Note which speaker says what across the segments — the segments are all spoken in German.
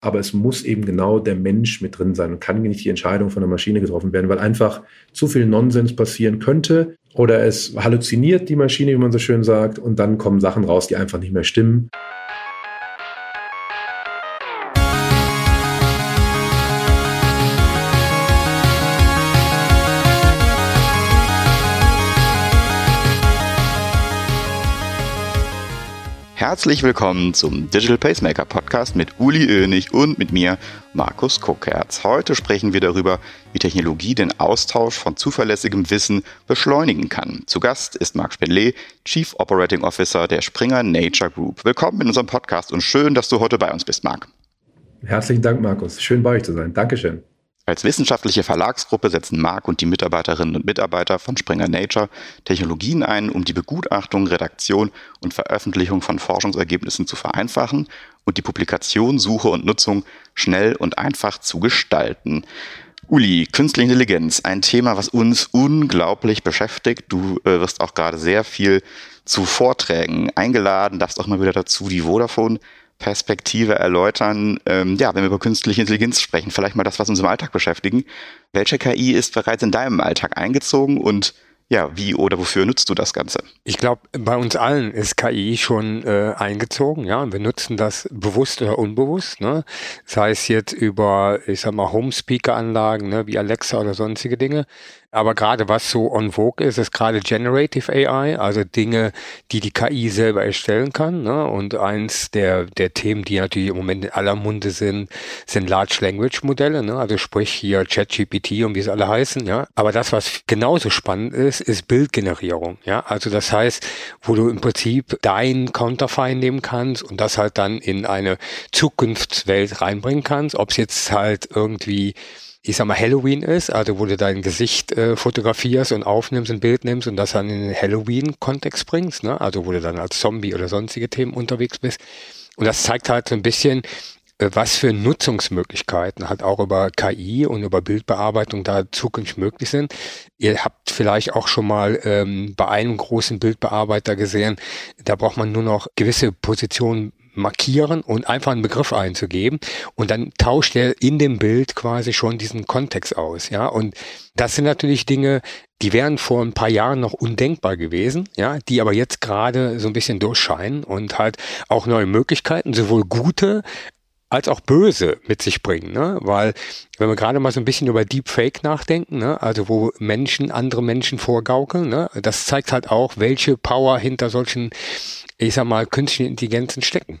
Speaker 1: aber es muss eben genau der Mensch mit drin sein und kann nicht die Entscheidung von der Maschine getroffen werden, weil einfach zu viel Nonsens passieren könnte oder es halluziniert die Maschine, wie man so schön sagt, und dann kommen Sachen raus, die einfach nicht mehr stimmen.
Speaker 2: Herzlich willkommen zum Digital Pacemaker Podcast mit Uli Oenig und mit mir, Markus Kuckerz. Heute sprechen wir darüber, wie Technologie den Austausch von zuverlässigem Wissen beschleunigen kann. Zu Gast ist Marc Spenlet, Chief Operating Officer der Springer Nature Group. Willkommen in unserem Podcast und schön, dass du heute bei uns bist, Marc.
Speaker 1: Herzlichen Dank, Markus. Schön bei euch zu sein. Dankeschön.
Speaker 2: Als wissenschaftliche Verlagsgruppe setzen Marc und die Mitarbeiterinnen und Mitarbeiter von Springer Nature Technologien ein, um die Begutachtung, Redaktion und Veröffentlichung von Forschungsergebnissen zu vereinfachen und die Publikation, Suche und Nutzung schnell und einfach zu gestalten. Uli, künstliche Intelligenz, ein Thema, was uns unglaublich beschäftigt. Du äh, wirst auch gerade sehr viel zu Vorträgen eingeladen, darfst auch mal wieder dazu die Vodafone Perspektive erläutern, ähm, ja, wenn wir über künstliche Intelligenz sprechen, vielleicht mal das, was uns im Alltag beschäftigen. Welche KI ist bereits in deinem Alltag eingezogen und ja, wie oder wofür nutzt du das Ganze?
Speaker 3: Ich glaube, bei uns allen ist KI schon äh, eingezogen, ja, und wir nutzen das bewusst oder unbewusst, ne? Sei es jetzt über, ich sag mal, Home-Speaker-Anlagen, ne, wie Alexa oder sonstige Dinge. Aber gerade was so on vogue ist, ist gerade Generative AI, also Dinge, die die KI selber erstellen kann. Ne? Und eins der, der Themen, die natürlich im Moment in aller Munde sind, sind Large Language Modelle, ne? also sprich hier ChatGPT und wie es alle heißen. Ja, aber das, was genauso spannend ist, ist Bildgenerierung. Ja, also das heißt, wo du im Prinzip dein Counterfei nehmen kannst und das halt dann in eine Zukunftswelt reinbringen kannst, ob es jetzt halt irgendwie ich sag mal, Halloween ist, also wo du dein Gesicht äh, fotografierst und aufnimmst, ein Bild nimmst und das dann in den Halloween-Kontext bringst, ne? also wo du dann als Zombie oder sonstige Themen unterwegs bist. Und das zeigt halt so ein bisschen, äh, was für Nutzungsmöglichkeiten halt auch über KI und über Bildbearbeitung da zukünftig möglich sind. Ihr habt vielleicht auch schon mal ähm, bei einem großen Bildbearbeiter gesehen, da braucht man nur noch gewisse Positionen markieren und einfach einen Begriff einzugeben und dann tauscht er in dem Bild quasi schon diesen Kontext aus, ja. Und das sind natürlich Dinge, die wären vor ein paar Jahren noch undenkbar gewesen, ja, die aber jetzt gerade so ein bisschen durchscheinen und halt auch neue Möglichkeiten, sowohl gute als auch böse mit sich bringen, ne? Weil wenn wir gerade mal so ein bisschen über Deepfake nachdenken, ne? also wo Menschen andere Menschen vorgaukeln, ne? das zeigt halt auch, welche Power hinter solchen ich sag mal, künstliche Intelligenzen stecken.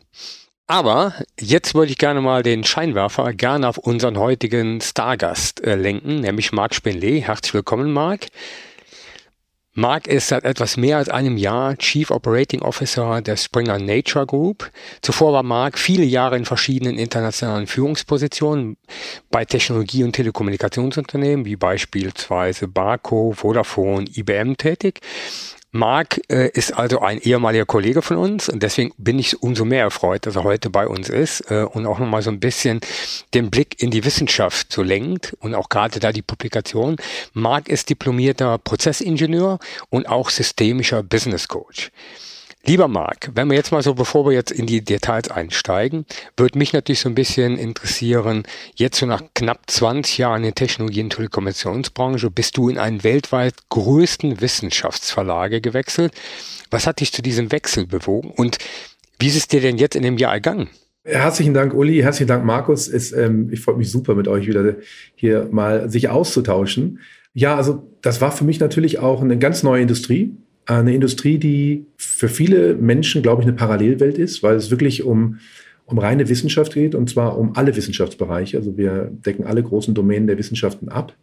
Speaker 3: Aber jetzt würde ich gerne mal den Scheinwerfer gerne auf unseren heutigen Stargast äh, lenken, nämlich Marc Spenley. Herzlich willkommen, Marc. Mark ist seit etwas mehr als einem Jahr Chief Operating Officer der Springer Nature Group. Zuvor war Mark viele Jahre in verschiedenen internationalen Führungspositionen bei Technologie- und Telekommunikationsunternehmen wie beispielsweise Barco, Vodafone, IBM tätig Marc äh, ist also ein ehemaliger Kollege von uns und deswegen bin ich umso mehr erfreut, dass er heute bei uns ist äh, und auch nochmal so ein bisschen den Blick in die Wissenschaft so lenkt und auch gerade da die Publikation. Marc ist diplomierter Prozessingenieur und auch systemischer Business Coach. Lieber Marc, wenn wir jetzt mal so, bevor wir jetzt in die Details einsteigen, würde mich natürlich so ein bisschen interessieren, jetzt so nach knapp 20 Jahren in der Technologie- und Telekommunikationsbranche bist du in einen weltweit größten Wissenschaftsverlage gewechselt. Was hat dich zu diesem Wechsel bewogen und wie ist es dir denn jetzt in dem Jahr ergangen?
Speaker 1: Herzlichen Dank, Uli. Herzlichen Dank, Markus. Ist, ähm, ich freue mich super, mit euch wieder hier mal sich auszutauschen. Ja, also das war für mich natürlich auch eine ganz neue Industrie eine Industrie, die für viele Menschen, glaube ich, eine Parallelwelt ist, weil es wirklich um, um reine Wissenschaft geht und zwar um alle Wissenschaftsbereiche. Also wir decken alle großen Domänen der Wissenschaften ab.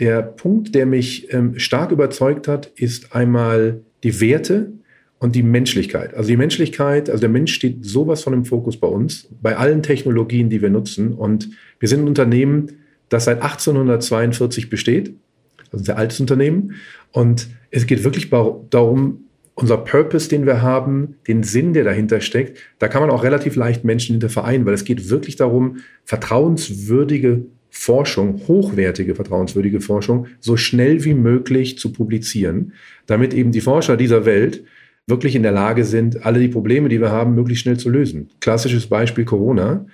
Speaker 1: Der Punkt, der mich ähm, stark überzeugt hat, ist einmal die Werte und die Menschlichkeit. Also die Menschlichkeit, also der Mensch steht sowas von im Fokus bei uns, bei allen Technologien, die wir nutzen. Und wir sind ein Unternehmen, das seit 1842 besteht, also ein sehr altes Unternehmen. Und es geht wirklich darum, unser Purpose, den wir haben, den Sinn, der dahinter steckt, da kann man auch relativ leicht Menschen hinter vereinen, weil es geht wirklich darum, vertrauenswürdige Forschung, hochwertige vertrauenswürdige Forschung, so schnell wie möglich zu publizieren, damit eben die Forscher dieser Welt wirklich in der Lage sind, alle die Probleme, die wir haben, möglichst schnell zu lösen. Klassisches Beispiel Corona.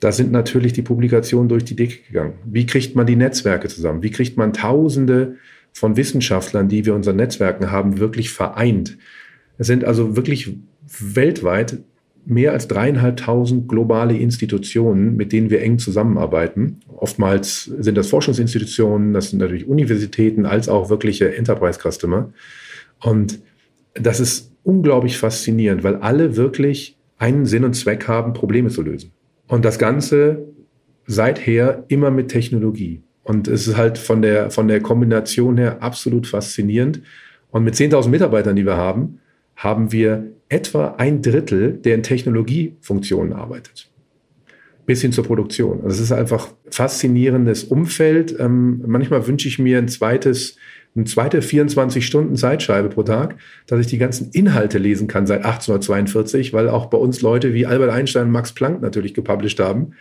Speaker 1: da sind natürlich die Publikationen durch die Decke gegangen. Wie kriegt man die Netzwerke zusammen? Wie kriegt man Tausende von Wissenschaftlern, die wir unseren Netzwerken haben, wirklich vereint? Es sind also wirklich weltweit mehr als dreieinhalbtausend globale Institutionen, mit denen wir eng zusammenarbeiten. Oftmals sind das Forschungsinstitutionen, das sind natürlich Universitäten, als auch wirkliche Enterprise-Customer. Und das ist unglaublich faszinierend, weil alle wirklich einen Sinn und Zweck haben, Probleme zu lösen. Und das Ganze seither immer mit Technologie. Und es ist halt von der, von der Kombination her absolut faszinierend. Und mit 10.000 Mitarbeitern, die wir haben, haben wir etwa ein Drittel, der in Technologiefunktionen arbeitet. Bis hin zur Produktion. Also es ist einfach faszinierendes Umfeld. Ähm, manchmal wünsche ich mir ein zweites eine zweite 24-Stunden-Zeitscheibe pro Tag, dass ich die ganzen Inhalte lesen kann seit 1842, weil auch bei uns Leute wie Albert Einstein und Max Planck natürlich gepublished haben.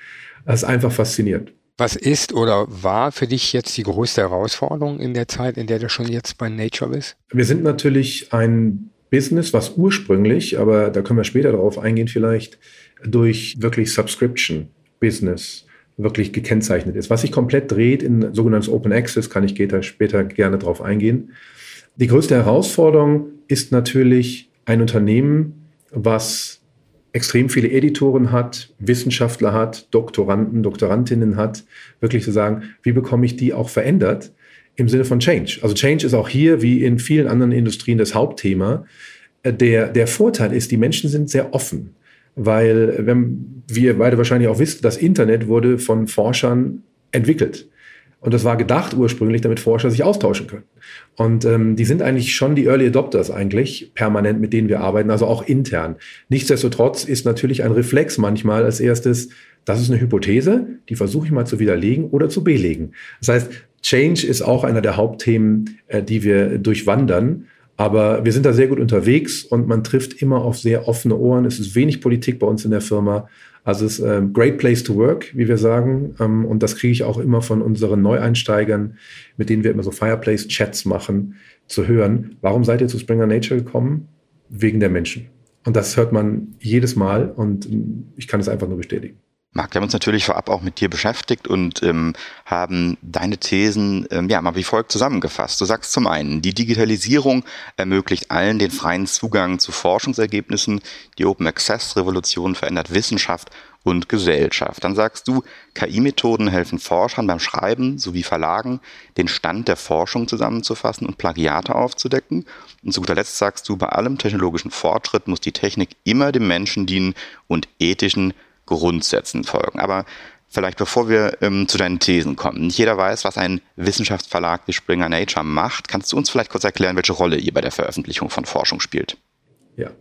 Speaker 1: Das ist einfach faszinierend.
Speaker 3: Was ist oder war für dich jetzt die größte Herausforderung in der Zeit, in der du schon jetzt bei Nature bist?
Speaker 1: Wir sind natürlich ein Business, was ursprünglich, aber da können wir später darauf eingehen vielleicht, durch wirklich Subscription Business wirklich gekennzeichnet ist. Was sich komplett dreht in sogenanntes Open Access, kann ich später gerne darauf eingehen. Die größte Herausforderung ist natürlich ein Unternehmen, was extrem viele Editoren hat, Wissenschaftler hat, Doktoranden, Doktorandinnen hat, wirklich zu sagen, wie bekomme ich die auch verändert im Sinne von Change. Also Change ist auch hier wie in vielen anderen Industrien das Hauptthema. Der, der Vorteil ist, die Menschen sind sehr offen weil, wenn wir beide wahrscheinlich auch wissen, das Internet wurde von Forschern entwickelt. Und das war gedacht ursprünglich, damit Forscher sich austauschen können. Und ähm, die sind eigentlich schon die Early Adopters eigentlich, permanent, mit denen wir arbeiten, also auch intern. Nichtsdestotrotz ist natürlich ein Reflex manchmal als erstes, das ist eine Hypothese, die versuche ich mal zu widerlegen oder zu belegen. Das heißt, Change ist auch einer der Hauptthemen, äh, die wir durchwandern. Aber wir sind da sehr gut unterwegs und man trifft immer auf sehr offene Ohren. Es ist wenig Politik bei uns in der Firma. Also es ist ein ähm, great place to work, wie wir sagen. Ähm, und das kriege ich auch immer von unseren Neueinsteigern, mit denen wir immer so Fireplace-Chats machen, zu hören. Warum seid ihr zu Springer Nature gekommen? Wegen der Menschen. Und das hört man jedes Mal und ich kann es einfach nur bestätigen.
Speaker 2: Marc, wir haben uns natürlich vorab auch mit dir beschäftigt und ähm, haben deine Thesen ähm, ja mal wie folgt zusammengefasst. Du sagst zum einen, die Digitalisierung ermöglicht allen den freien Zugang zu Forschungsergebnissen. Die Open Access Revolution verändert Wissenschaft und Gesellschaft. Dann sagst du, KI-Methoden helfen Forschern beim Schreiben sowie Verlagen, den Stand der Forschung zusammenzufassen und Plagiate aufzudecken. Und zu guter Letzt sagst du, bei allem technologischen Fortschritt muss die Technik immer dem Menschen dienen und ethischen Grundsätzen folgen. Aber vielleicht bevor wir ähm, zu deinen Thesen kommen. Nicht jeder weiß, was ein Wissenschaftsverlag wie Springer Nature macht. Kannst du uns vielleicht kurz erklären, welche Rolle ihr bei der Veröffentlichung von Forschung spielt?
Speaker 1: Ja,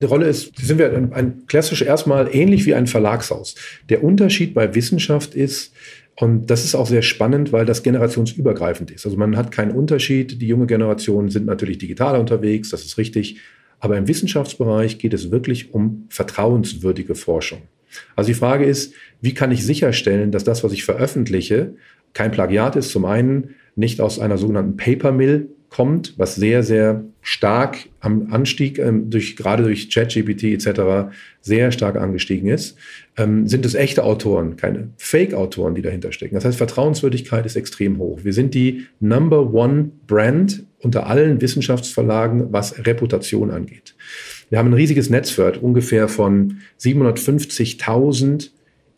Speaker 1: die Rolle ist, sind wir ein, ein klassisch erstmal ähnlich wie ein Verlagshaus. Der Unterschied bei Wissenschaft ist, und das ist auch sehr spannend, weil das generationsübergreifend ist. Also man hat keinen Unterschied. Die junge Generation sind natürlich digital unterwegs, das ist richtig. Aber im Wissenschaftsbereich geht es wirklich um vertrauenswürdige Forschung. Also die Frage ist, wie kann ich sicherstellen, dass das, was ich veröffentliche, kein Plagiat ist, zum einen nicht aus einer sogenannten Paper Mill kommt, was sehr, sehr stark am Anstieg, ähm, durch, gerade durch ChatGPT etc. sehr stark angestiegen ist, ähm, sind es echte Autoren, keine Fake-Autoren, die dahinter stecken. Das heißt, Vertrauenswürdigkeit ist extrem hoch. Wir sind die Number One Brand unter allen Wissenschaftsverlagen, was Reputation angeht. Wir haben ein riesiges Netzwerk, ungefähr von 750.000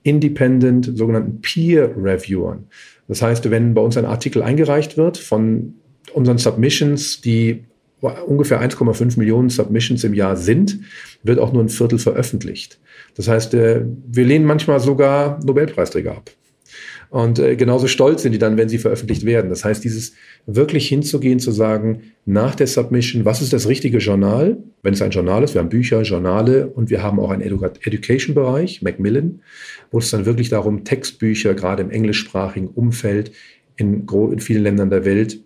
Speaker 1: Independent, sogenannten Peer-Reviewern. Das heißt, wenn bei uns ein Artikel eingereicht wird von unseren Submissions, die ungefähr 1,5 Millionen Submissions im Jahr sind, wird auch nur ein Viertel veröffentlicht. Das heißt, äh, wir lehnen manchmal sogar Nobelpreisträger ab. Und äh, genauso stolz sind die dann, wenn sie veröffentlicht werden. Das heißt, dieses wirklich hinzugehen, zu sagen, nach der Submission, was ist das richtige Journal? Wenn es ein Journal ist, wir haben Bücher, Journale und wir haben auch einen Edu Education-Bereich, Macmillan, wo es dann wirklich darum, Textbücher, gerade im englischsprachigen Umfeld, in, in vielen Ländern der Welt,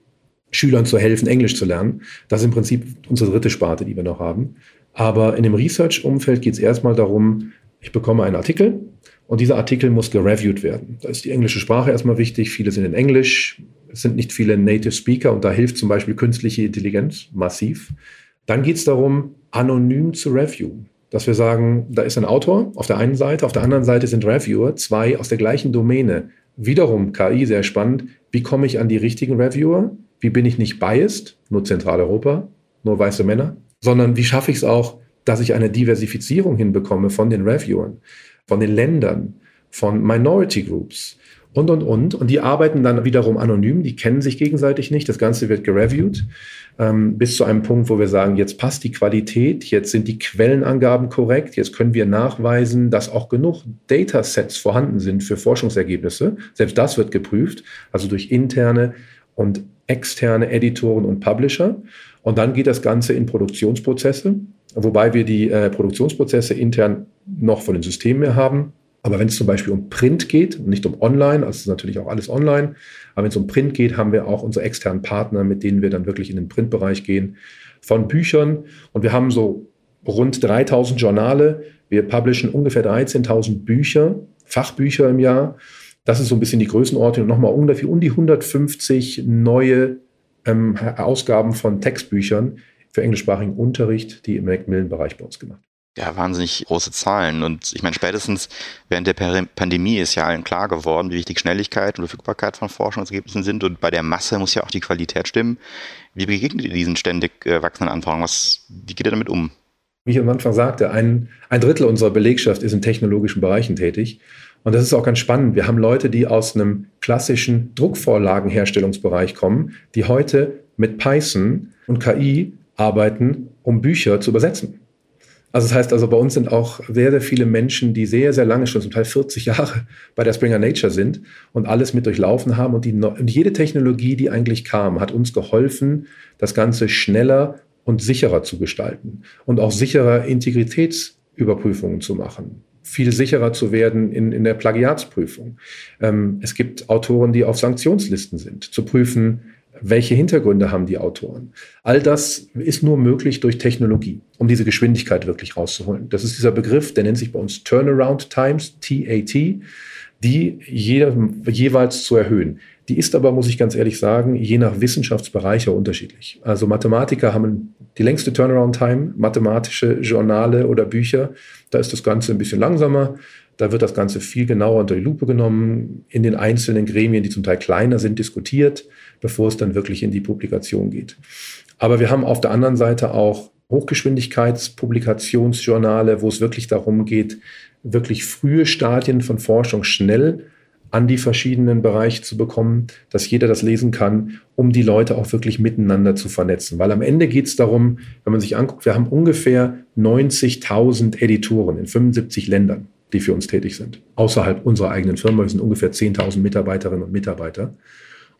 Speaker 1: Schülern zu helfen, Englisch zu lernen. Das ist im Prinzip unsere dritte Sparte, die wir noch haben. Aber in dem Research-Umfeld geht es erstmal darum, ich bekomme einen Artikel, und dieser Artikel muss gereviewt werden. Da ist die englische Sprache erstmal wichtig. Viele sind in Englisch. Es sind nicht viele Native Speaker und da hilft zum Beispiel künstliche Intelligenz massiv. Dann geht es darum, anonym zu reviewen. dass wir sagen, da ist ein Autor auf der einen Seite, auf der anderen Seite sind Reviewer, zwei aus der gleichen Domäne. Wiederum KI, sehr spannend. Wie komme ich an die richtigen Reviewer? Wie bin ich nicht biased, nur Zentraleuropa, nur weiße Männer, sondern wie schaffe ich es auch, dass ich eine Diversifizierung hinbekomme von den Reviewern, von den Ländern, von Minority Groups und, und, und. Und die arbeiten dann wiederum anonym, die kennen sich gegenseitig nicht. Das Ganze wird gereviewt ähm, bis zu einem Punkt, wo wir sagen, jetzt passt die Qualität, jetzt sind die Quellenangaben korrekt, jetzt können wir nachweisen, dass auch genug Datasets vorhanden sind für Forschungsergebnisse. Selbst das wird geprüft, also durch interne und externe Editoren und Publisher. Und dann geht das Ganze in Produktionsprozesse, wobei wir die äh, Produktionsprozesse intern noch von den Systemen her haben. Aber wenn es zum Beispiel um Print geht nicht um Online, also ist natürlich auch alles online, aber wenn es um Print geht, haben wir auch unsere externen Partner, mit denen wir dann wirklich in den Printbereich gehen, von Büchern. Und wir haben so rund 3000 Journale. Wir publishen ungefähr 13.000 Bücher, Fachbücher im Jahr. Das ist so ein bisschen die Größenordnung. Und nochmal ungefähr um die 150 neue ähm, Ausgaben von Textbüchern für englischsprachigen Unterricht, die im Macmillan-Bereich bei uns gemacht
Speaker 2: ja, wahnsinnig große Zahlen. Und ich meine, spätestens während der Pandemie ist ja allen klar geworden, wie wichtig Schnelligkeit und Verfügbarkeit von Forschungsergebnissen sind. Und bei der Masse muss ja auch die Qualität stimmen. Wie begegnet ihr diesen ständig äh, wachsenden Anforderungen? Was, wie geht ihr damit um?
Speaker 1: Wie ich am Anfang sagte, ein, ein Drittel unserer Belegschaft ist in technologischen Bereichen tätig. Und das ist auch ganz spannend. Wir haben Leute, die aus einem klassischen Druckvorlagenherstellungsbereich kommen, die heute mit Python und KI arbeiten, um Bücher zu übersetzen. Also das heißt also, bei uns sind auch sehr, sehr viele Menschen, die sehr, sehr lange schon, zum Teil 40 Jahre bei der Springer Nature sind und alles mit durchlaufen haben. Und, die, und jede Technologie, die eigentlich kam, hat uns geholfen, das Ganze schneller und sicherer zu gestalten und auch sicherer Integritätsüberprüfungen zu machen viel sicherer zu werden in, in der Plagiatsprüfung. Ähm, es gibt Autoren, die auf Sanktionslisten sind, zu prüfen, welche Hintergründe haben die Autoren? All das ist nur möglich durch Technologie, um diese Geschwindigkeit wirklich rauszuholen. Das ist dieser Begriff, der nennt sich bei uns Turnaround Times, TAT, die jeder, jeweils zu erhöhen. Die ist aber, muss ich ganz ehrlich sagen, je nach Wissenschaftsbereich auch unterschiedlich. Also Mathematiker haben die längste Turnaround-Time, mathematische Journale oder Bücher, da ist das Ganze ein bisschen langsamer. Da wird das Ganze viel genauer unter die Lupe genommen, in den einzelnen Gremien, die zum Teil kleiner sind, diskutiert bevor es dann wirklich in die Publikation geht. Aber wir haben auf der anderen Seite auch Hochgeschwindigkeitspublikationsjournale, wo es wirklich darum geht, wirklich frühe Stadien von Forschung schnell an die verschiedenen Bereiche zu bekommen, dass jeder das lesen kann, um die Leute auch wirklich miteinander zu vernetzen. Weil am Ende geht es darum, wenn man sich anguckt, wir haben ungefähr 90.000 Editoren in 75 Ländern, die für uns tätig sind. Außerhalb unserer eigenen Firma, wir sind ungefähr 10.000 Mitarbeiterinnen und Mitarbeiter.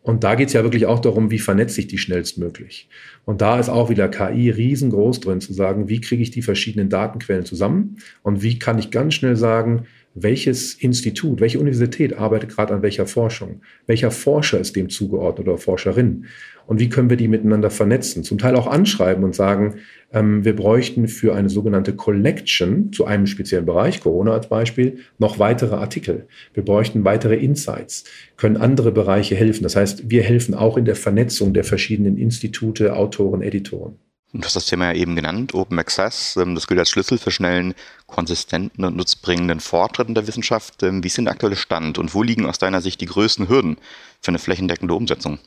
Speaker 1: Und da geht es ja wirklich auch darum, wie vernetze ich die schnellstmöglich. Und da ist auch wieder KI riesengroß drin, zu sagen, wie kriege ich die verschiedenen Datenquellen zusammen und wie kann ich ganz schnell sagen, welches Institut, welche Universität arbeitet gerade an welcher Forschung, welcher Forscher ist dem zugeordnet oder Forscherin und wie können wir die miteinander vernetzen, zum Teil auch anschreiben und sagen, ähm, wir bräuchten für eine sogenannte Collection zu einem speziellen Bereich, Corona als Beispiel, noch weitere Artikel. Wir bräuchten weitere Insights, können andere Bereiche helfen. Das heißt, wir helfen auch in der Vernetzung der verschiedenen Institute, Autoren, Editoren.
Speaker 2: Du hast das Thema ja eben genannt, Open Access. Ähm, das gilt als Schlüssel für schnellen, konsistenten und nutzbringenden Fortschritt in der Wissenschaft. Ähm, wie ist denn der aktuelle Stand und wo liegen aus deiner Sicht die größten Hürden für eine flächendeckende Umsetzung?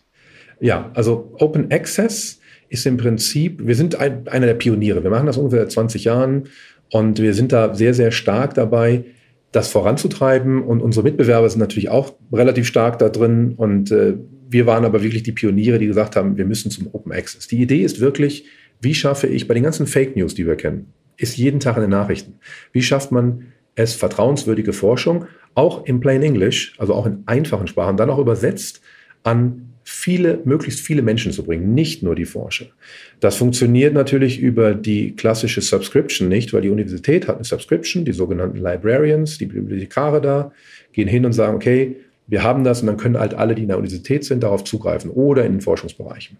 Speaker 1: Ja, also Open Access ist im Prinzip, wir sind ein, einer der Pioniere. Wir machen das ungefähr 20 Jahren und wir sind da sehr, sehr stark dabei, das voranzutreiben. Und unsere Mitbewerber sind natürlich auch relativ stark da drin. Und äh, wir waren aber wirklich die Pioniere, die gesagt haben, wir müssen zum Open Access. Die Idee ist wirklich, wie schaffe ich bei den ganzen Fake News, die wir kennen, ist jeden Tag in den Nachrichten. Wie schafft man es, vertrauenswürdige Forschung, auch in Plain English, also auch in einfachen Sprachen, dann auch übersetzt an viele, möglichst viele Menschen zu bringen, nicht nur die Forscher. Das funktioniert natürlich über die klassische Subscription nicht, weil die Universität hat eine Subscription, die sogenannten Librarians, die Bibliothekare da, gehen hin und sagen, okay, wir haben das und dann können halt alle, die in der Universität sind, darauf zugreifen oder in den Forschungsbereichen.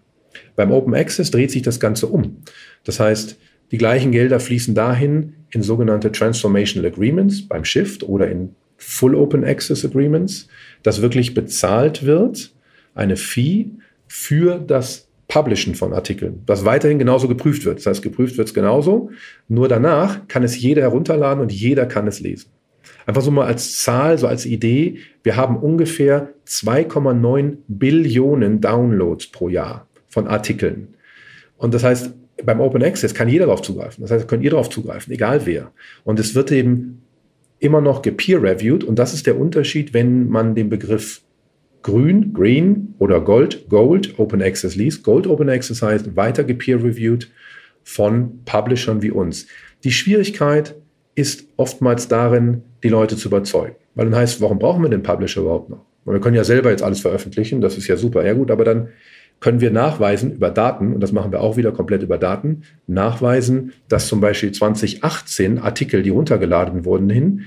Speaker 1: Beim Open Access dreht sich das Ganze um. Das heißt, die gleichen Gelder fließen dahin in sogenannte Transformational Agreements beim Shift oder in Full Open Access Agreements, dass wirklich bezahlt wird, eine Fee für das Publishen von Artikeln, das weiterhin genauso geprüft wird. Das heißt, geprüft wird es genauso, nur danach kann es jeder herunterladen und jeder kann es lesen. Einfach so mal als Zahl, so als Idee, wir haben ungefähr 2,9 Billionen Downloads pro Jahr von Artikeln. Und das heißt, beim Open Access kann jeder darauf zugreifen. Das heißt, könnt ihr darauf zugreifen, egal wer. Und es wird eben immer noch gepeer-reviewed. Und das ist der Unterschied, wenn man den Begriff grün, green oder gold, gold Open Access liest. Gold Open Access heißt weiter gepeer-reviewed von Publishern wie uns. Die Schwierigkeit ist oftmals darin, die Leute zu überzeugen. Weil dann heißt, warum brauchen wir den Publisher überhaupt noch? wir können ja selber jetzt alles veröffentlichen, das ist ja super, ja gut, aber dann können wir nachweisen über Daten, und das machen wir auch wieder komplett über Daten, nachweisen, dass zum Beispiel 2018 Artikel, die runtergeladen wurden, hin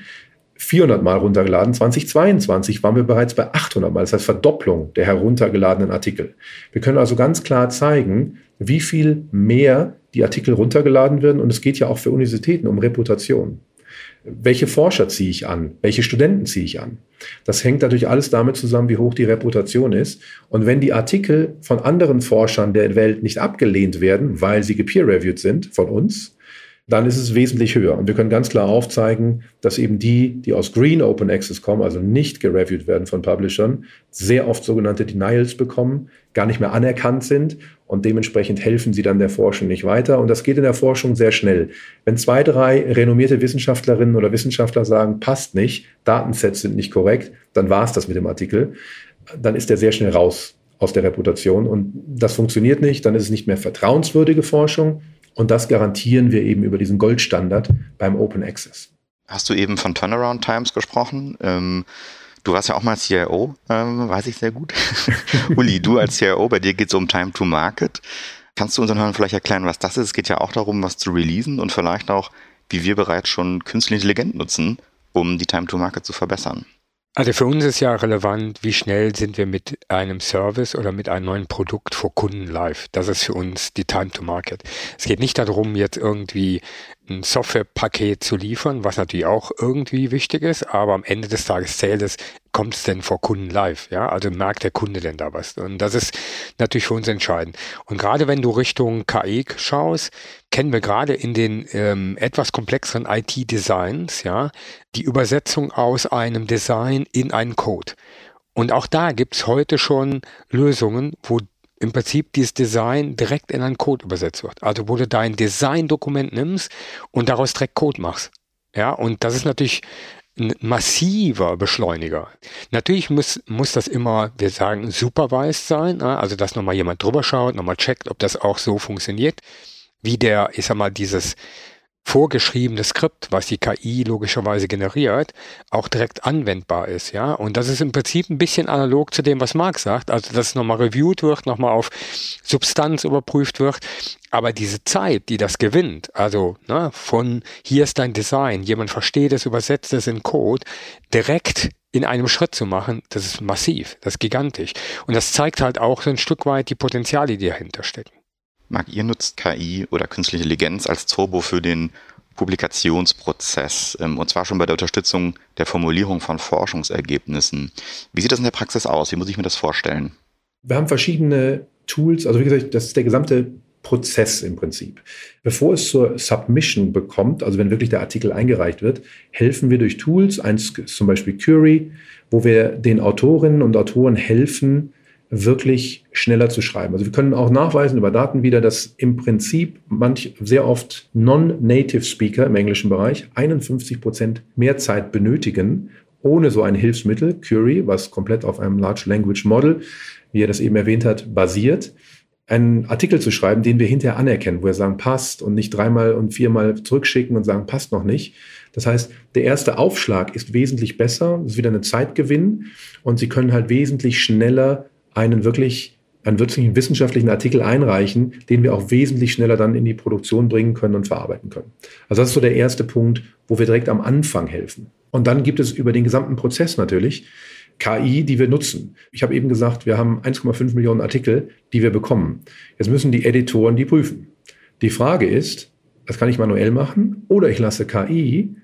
Speaker 1: 400 Mal runtergeladen. 2022 waren wir bereits bei 800 Mal. Das heißt Verdopplung der heruntergeladenen Artikel. Wir können also ganz klar zeigen, wie viel mehr die Artikel runtergeladen werden. Und es geht ja auch für Universitäten um Reputation. Welche Forscher ziehe ich an? Welche Studenten ziehe ich an? Das hängt natürlich alles damit zusammen, wie hoch die Reputation ist. Und wenn die Artikel von anderen Forschern der Welt nicht abgelehnt werden, weil sie gepeer-reviewed sind von uns, dann ist es wesentlich höher. Und wir können ganz klar aufzeigen, dass eben die, die aus Green Open Access kommen, also nicht gereviewt werden von Publishern, sehr oft sogenannte Denials bekommen, gar nicht mehr anerkannt sind und dementsprechend helfen sie dann der Forschung nicht weiter. Und das geht in der Forschung sehr schnell. Wenn zwei, drei renommierte Wissenschaftlerinnen oder Wissenschaftler sagen, passt nicht, Datensets sind nicht korrekt, dann war es das mit dem Artikel. Dann ist der sehr schnell raus aus der Reputation. Und das funktioniert nicht, dann ist es nicht mehr vertrauenswürdige Forschung. Und das garantieren wir eben über diesen Goldstandard beim Open Access.
Speaker 2: Hast du eben von Turnaround Times gesprochen? Ähm Du warst ja auch mal CIO, ähm, weiß ich sehr gut. Uli, du als CIO, bei dir geht es um Time to Market. Kannst du unseren Hörern vielleicht erklären, was das ist? Es geht ja auch darum, was zu releasen und vielleicht auch, wie wir bereits schon künstliche Intelligenz nutzen, um die Time to Market zu verbessern.
Speaker 3: Also für uns ist ja relevant, wie schnell sind wir mit einem Service oder mit einem neuen Produkt vor Kunden live. Das ist für uns die Time to Market. Es geht nicht darum, jetzt irgendwie ein Softwarepaket zu liefern, was natürlich auch irgendwie wichtig ist, aber am Ende des Tages zählt es, kommt es denn vor Kunden live? Ja, also merkt der Kunde denn da was? Und das ist natürlich für uns entscheidend. Und gerade wenn du Richtung KI schaust, kennen wir gerade in den ähm, etwas komplexeren IT-Designs, ja, die Übersetzung aus einem Design in einen Code. Und auch da gibt's heute schon Lösungen, wo im Prinzip dieses Design direkt in einen Code übersetzt wird. Also wo du dein Design-Dokument nimmst und daraus direkt Code machst. Ja, und das ist natürlich ein massiver Beschleuniger. Natürlich muss, muss das immer, wir sagen, supervised sein, also dass nochmal jemand drüber schaut, nochmal checkt, ob das auch so funktioniert, wie der, ich sag mal, dieses vorgeschriebene Skript, was die KI logischerweise generiert, auch direkt anwendbar ist, ja. Und das ist im Prinzip ein bisschen analog zu dem, was Marc sagt, also dass es nochmal reviewed wird, nochmal auf Substanz überprüft wird. Aber diese Zeit, die das gewinnt, also ne, von hier ist dein Design, jemand versteht es, übersetzt es in Code, direkt in einem Schritt zu machen, das ist massiv, das ist gigantisch. Und das zeigt halt auch so ein Stück weit die Potenziale, die dahinter stecken.
Speaker 2: Marc, ihr nutzt KI oder künstliche Intelligenz als Turbo für den Publikationsprozess ähm, und zwar schon bei der Unterstützung der Formulierung von Forschungsergebnissen. Wie sieht das in der Praxis aus? Wie muss ich mir das vorstellen?
Speaker 1: Wir haben verschiedene Tools, also wie gesagt, das ist der gesamte Prozess im Prinzip. Bevor es zur Submission bekommt, also wenn wirklich der Artikel eingereicht wird, helfen wir durch Tools, eins zum Beispiel Curie, wo wir den Autorinnen und Autoren helfen, wirklich schneller zu schreiben. Also wir können auch nachweisen über Daten wieder, dass im Prinzip manch sehr oft Non-Native Speaker im englischen Bereich 51 Prozent mehr Zeit benötigen, ohne so ein Hilfsmittel, Curie, was komplett auf einem Large Language Model, wie er das eben erwähnt hat, basiert, einen Artikel zu schreiben, den wir hinterher anerkennen, wo wir sagen, passt und nicht dreimal und viermal zurückschicken und sagen, passt noch nicht. Das heißt, der erste Aufschlag ist wesentlich besser, ist wieder eine Zeitgewinn und Sie können halt wesentlich schneller einen wirklich einen wirklichen wissenschaftlichen Artikel einreichen, den wir auch wesentlich schneller dann in die Produktion bringen können und verarbeiten können. Also das ist so der erste Punkt, wo wir direkt am Anfang helfen. Und dann gibt es über den gesamten Prozess natürlich KI, die wir nutzen. Ich habe eben gesagt, wir haben 1,5 Millionen Artikel, die wir bekommen. Jetzt müssen die Editoren die prüfen. Die Frage ist, das kann ich manuell machen oder ich lasse KI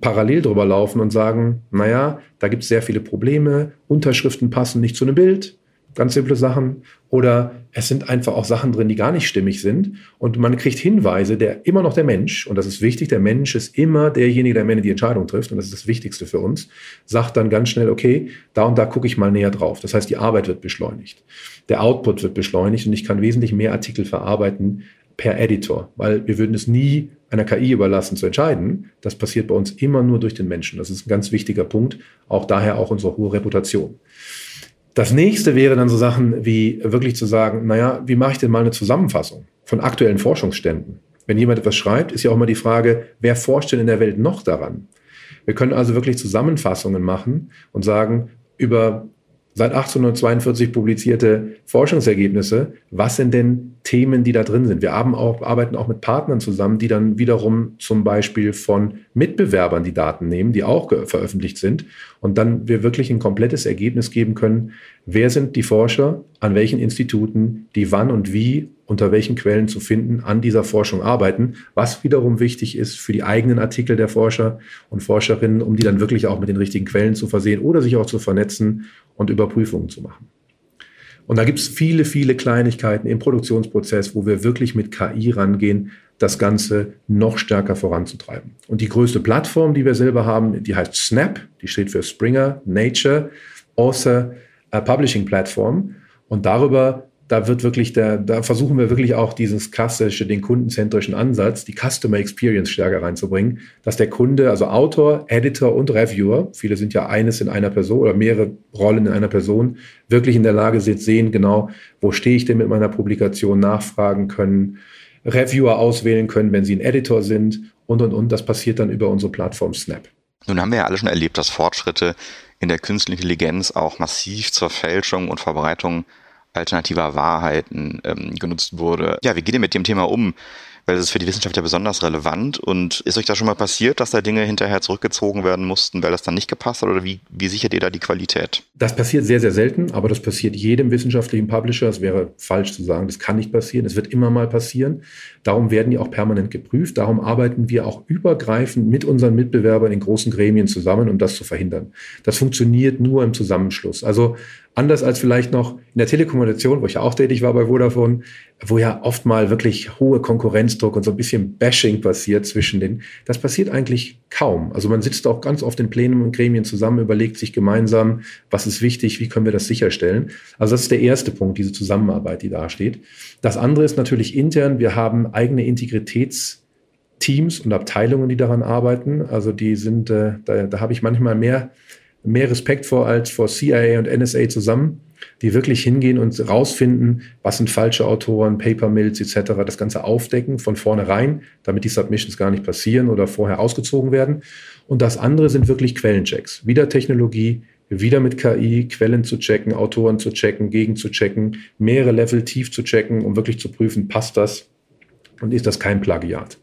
Speaker 1: parallel drüber laufen und sagen, naja, da gibt es sehr viele Probleme, Unterschriften passen nicht zu einem Bild, ganz simple Sachen. Oder es sind einfach auch Sachen drin, die gar nicht stimmig sind. Und man kriegt Hinweise, der immer noch der Mensch, und das ist wichtig, der Mensch ist immer derjenige, der am Ende die Entscheidung trifft, und das ist das Wichtigste für uns, sagt dann ganz schnell, okay, da und da gucke ich mal näher drauf. Das heißt, die Arbeit wird beschleunigt. Der Output wird beschleunigt und ich kann wesentlich mehr Artikel verarbeiten per Editor, weil wir würden es nie einer KI überlassen zu entscheiden. Das passiert bei uns immer nur durch den Menschen. Das ist ein ganz wichtiger Punkt, auch daher auch unsere hohe Reputation. Das nächste wäre dann so Sachen wie wirklich zu sagen, naja, wie mache ich denn mal eine Zusammenfassung von aktuellen Forschungsständen? Wenn jemand etwas schreibt, ist ja auch immer die Frage, wer forscht denn in der Welt noch daran? Wir können also wirklich Zusammenfassungen machen und sagen, über seit 1842 publizierte Forschungsergebnisse, was sind denn Themen, die da drin sind? Wir auch, arbeiten auch mit Partnern zusammen, die dann wiederum zum Beispiel von Mitbewerbern die Daten nehmen, die auch veröffentlicht sind und dann wir wirklich ein komplettes Ergebnis geben können, wer sind die Forscher, an welchen Instituten, die wann und wie unter welchen Quellen zu finden an dieser Forschung arbeiten, was wiederum wichtig ist für die eigenen Artikel der Forscher und Forscherinnen, um die dann wirklich auch mit den richtigen Quellen zu versehen oder sich auch zu vernetzen und Überprüfungen zu machen. Und da gibt es viele, viele Kleinigkeiten im Produktionsprozess, wo wir wirklich mit KI rangehen, das Ganze noch stärker voranzutreiben. Und die größte Plattform, die wir selber haben, die heißt Snap, die steht für Springer Nature Author Publishing Platform. Und darüber da wird wirklich der, da versuchen wir wirklich auch dieses klassische, den kundenzentrischen Ansatz, die Customer Experience stärker reinzubringen, dass der Kunde, also Autor, Editor und Reviewer, viele sind ja eines in einer Person oder mehrere Rollen in einer Person, wirklich in der Lage sind, sehen genau, wo stehe ich denn mit meiner Publikation, nachfragen können, Reviewer auswählen können, wenn sie ein Editor sind und, und, und. Das passiert dann über unsere Plattform Snap.
Speaker 2: Nun haben wir ja alle schon erlebt, dass Fortschritte in der künstlichen Intelligenz auch massiv zur Fälschung und Verbreitung alternativer Wahrheiten ähm, genutzt wurde. Ja, wie geht ihr mit dem Thema um? Weil das ist für die Wissenschaft ja besonders relevant. Und ist euch da schon mal passiert, dass da Dinge hinterher zurückgezogen werden mussten, weil das dann nicht gepasst hat? Oder wie, wie sichert ihr da die Qualität?
Speaker 1: Das passiert sehr, sehr selten, aber das passiert jedem wissenschaftlichen Publisher. Es wäre falsch zu sagen, das kann nicht passieren. Es wird immer mal passieren. Darum werden die auch permanent geprüft. Darum arbeiten wir auch übergreifend mit unseren Mitbewerbern in großen Gremien zusammen, um das zu verhindern. Das funktioniert nur im Zusammenschluss. Also Anders als vielleicht noch in der Telekommunikation, wo ich ja auch tätig war bei Vodafone, wo ja oft mal wirklich hohe Konkurrenzdruck und so ein bisschen Bashing passiert zwischen den. Das passiert eigentlich kaum. Also man sitzt auch ganz oft in Plänen und Gremien zusammen, überlegt sich gemeinsam, was ist wichtig, wie können wir das sicherstellen. Also das ist der erste Punkt, diese Zusammenarbeit, die da steht. Das andere ist natürlich intern. Wir haben eigene Integritätsteams und Abteilungen, die daran arbeiten. Also die sind, äh, da, da habe ich manchmal mehr mehr Respekt vor als vor CIA und NSA zusammen, die wirklich hingehen und rausfinden, was sind falsche Autoren, Paper Mills etc., das Ganze aufdecken von vornherein, damit die Submissions gar nicht passieren oder vorher ausgezogen werden. Und das andere sind wirklich Quellenchecks. Wieder Technologie, wieder mit KI Quellen zu checken, Autoren zu checken, gegen zu checken, mehrere Level tief zu checken, um wirklich zu prüfen, passt das und ist das kein Plagiat.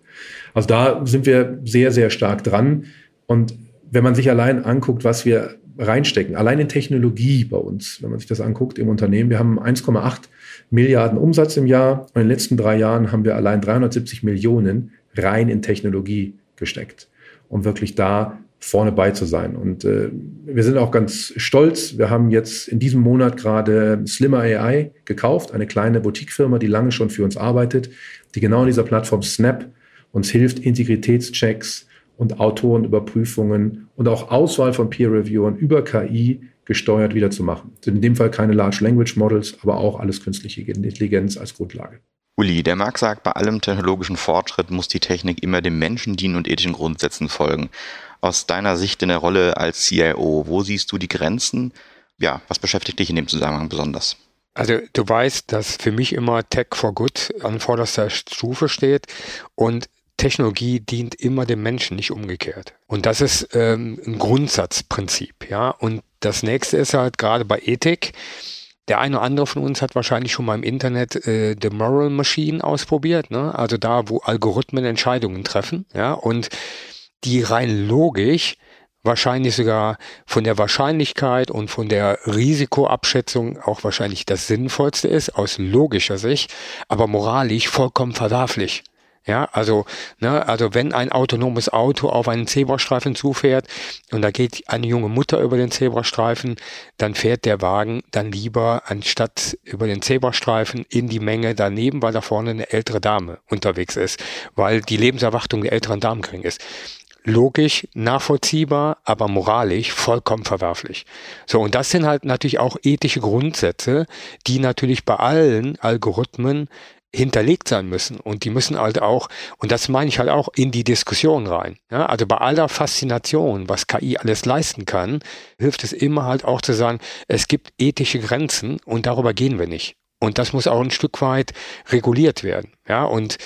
Speaker 1: Also da sind wir sehr, sehr stark dran. Und wenn man sich allein anguckt, was wir reinstecken, allein in Technologie bei uns, wenn man sich das anguckt im Unternehmen, wir haben 1,8 Milliarden Umsatz im Jahr und in den letzten drei Jahren haben wir allein 370 Millionen rein in Technologie gesteckt, um wirklich da vorne bei zu sein. Und äh, wir sind auch ganz stolz. Wir haben jetzt in diesem Monat gerade Slimmer AI gekauft, eine kleine Boutique-Firma, die lange schon für uns arbeitet, die genau in dieser Plattform Snap uns hilft, Integritätschecks, und Autorenüberprüfungen und auch Auswahl von Peer-Reviewern über KI gesteuert wieder zu machen. Sind in dem Fall keine Large Language Models, aber auch alles künstliche Intelligenz als Grundlage.
Speaker 2: Uli, der Marc sagt, bei allem technologischen Fortschritt muss die Technik immer dem Menschen dienen und ethischen Grundsätzen folgen. Aus deiner Sicht in der Rolle als CIO, wo siehst du die Grenzen? Ja, was beschäftigt dich in dem Zusammenhang besonders?
Speaker 3: Also du weißt, dass für mich immer Tech for Good an vorderster Stufe steht und Technologie dient immer dem Menschen, nicht umgekehrt. Und das ist ähm, ein Grundsatzprinzip, ja. Und das nächste ist halt gerade bei Ethik. Der eine oder andere von uns hat wahrscheinlich schon mal im Internet äh, The Moral Machine ausprobiert, ne? Also da, wo Algorithmen Entscheidungen treffen, ja, und die rein logisch wahrscheinlich sogar von der Wahrscheinlichkeit und von der Risikoabschätzung auch wahrscheinlich das Sinnvollste ist, aus logischer Sicht, aber moralisch vollkommen verwerflich. Ja, also, ne, also wenn ein autonomes Auto auf einen Zebrastreifen zufährt und da geht eine junge Mutter über den Zebrastreifen, dann fährt der Wagen dann lieber anstatt über den Zebrastreifen in die Menge daneben, weil da vorne eine ältere Dame unterwegs ist, weil die Lebenserwartung der älteren Damen gering ist logisch, nachvollziehbar, aber moralisch vollkommen verwerflich. So, und das sind halt natürlich auch ethische Grundsätze, die natürlich bei allen Algorithmen hinterlegt sein müssen. Und die müssen halt auch, und das meine ich halt auch, in die Diskussion rein. Ja, also bei aller Faszination, was KI alles leisten kann, hilft es immer halt auch zu sagen, es gibt ethische Grenzen und darüber gehen wir nicht. Und das muss auch ein Stück weit reguliert werden. Ja, und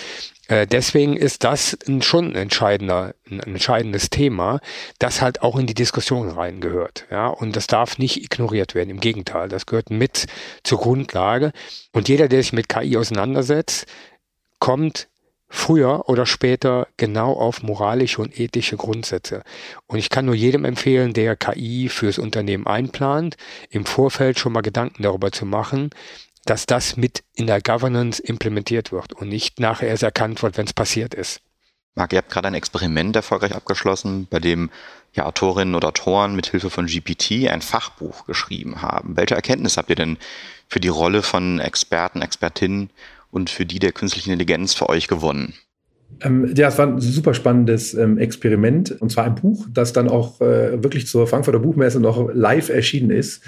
Speaker 3: äh, deswegen ist das ein, schon ein entscheidender, ein entscheidendes Thema, das halt auch in die Diskussion reingehört. Ja, und das darf nicht ignoriert werden. Im Gegenteil, das gehört mit zur Grundlage. Und jeder, der sich mit KI auseinandersetzt, kommt früher oder später genau auf moralische und ethische Grundsätze. Und ich kann nur jedem empfehlen, der KI fürs Unternehmen einplant, im Vorfeld schon mal Gedanken darüber zu machen, dass das mit in der Governance implementiert wird und nicht nachher erst erkannt wird, wenn es passiert ist.
Speaker 2: Marc, ihr habt gerade ein Experiment erfolgreich abgeschlossen, bei dem ja, Autorinnen oder Autoren mit Hilfe von GPT ein Fachbuch geschrieben haben. Welche Erkenntnis habt ihr denn für die Rolle von Experten, Expertinnen und für die der künstlichen Intelligenz für euch gewonnen?
Speaker 1: Ähm, ja, es war ein super spannendes ähm, Experiment und zwar ein Buch, das dann auch äh, wirklich zur Frankfurter Buchmesse noch live erschienen ist.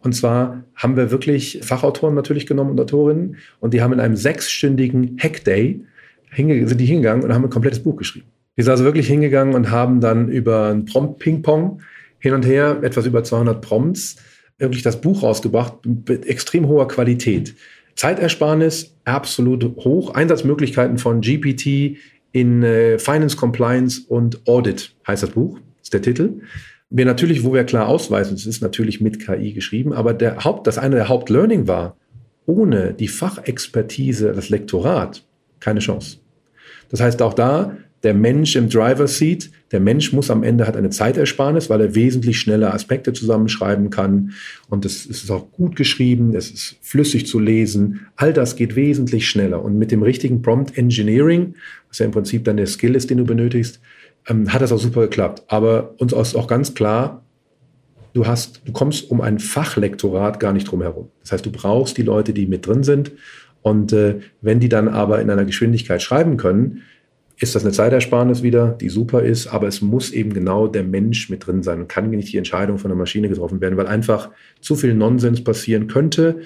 Speaker 1: Und zwar haben wir wirklich Fachautoren natürlich genommen und Autorinnen und die haben in einem sechsstündigen Hackday sind die hingegangen und haben ein komplettes Buch geschrieben. Die sind also wirklich hingegangen und haben dann über ein Prompt-Ping-Pong hin und her, etwas über 200 Prompts, wirklich das Buch rausgebracht mit extrem hoher Qualität. Zeitersparnis absolut hoch, Einsatzmöglichkeiten von GPT in äh, Finance Compliance und Audit heißt das Buch, ist der Titel. Wir natürlich, wo wir klar ausweisen, es ist natürlich mit KI geschrieben, aber der Haupt, das eine der Hauptlearning war, ohne die Fachexpertise, das Lektorat, keine Chance. Das heißt auch da, der Mensch im Driver Seat, der Mensch muss am Ende hat eine Zeitersparnis, weil er wesentlich schneller Aspekte zusammenschreiben kann. Und es ist auch gut geschrieben, es ist flüssig zu lesen. All das geht wesentlich schneller. Und mit dem richtigen Prompt Engineering, was ja im Prinzip dann der Skill ist, den du benötigst, ähm, hat das auch super geklappt. Aber uns ist auch ganz klar, du hast, du kommst um ein Fachlektorat gar nicht drum herum. Das heißt, du brauchst die Leute, die mit drin sind. Und äh, wenn die dann aber in einer Geschwindigkeit schreiben können, ist das eine Zeitersparnis wieder, die super ist, aber es muss eben genau der Mensch mit drin sein und kann nicht die Entscheidung von der Maschine getroffen werden, weil einfach zu viel Nonsens passieren könnte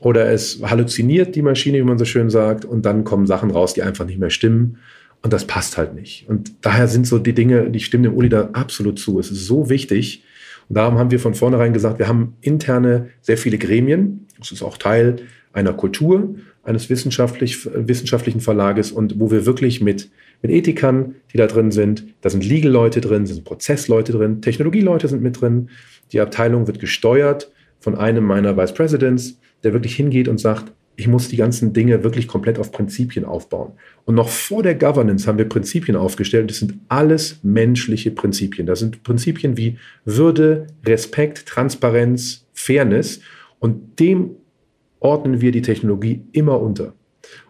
Speaker 1: oder es halluziniert die Maschine, wie man so schön sagt, und dann kommen Sachen raus, die einfach nicht mehr stimmen. Und das passt halt nicht. Und daher sind so die Dinge, die stimmen dem Uli da absolut zu. Es ist so wichtig. Und darum haben wir von vornherein gesagt, wir haben interne sehr viele Gremien. Das ist auch Teil einer Kultur, eines wissenschaftlich, wissenschaftlichen Verlages und wo wir wirklich mit, mit Ethikern, die da drin sind, da sind Legal-Leute drin, da sind Prozessleute drin, Technologieleute sind mit drin. Die Abteilung wird gesteuert von einem meiner Vice Presidents, der wirklich hingeht und sagt, ich muss die ganzen Dinge wirklich komplett auf Prinzipien aufbauen. Und noch vor der Governance haben wir Prinzipien aufgestellt. Das sind alles menschliche Prinzipien. Das sind Prinzipien wie Würde, Respekt, Transparenz, Fairness. Und dem ordnen wir die Technologie immer unter.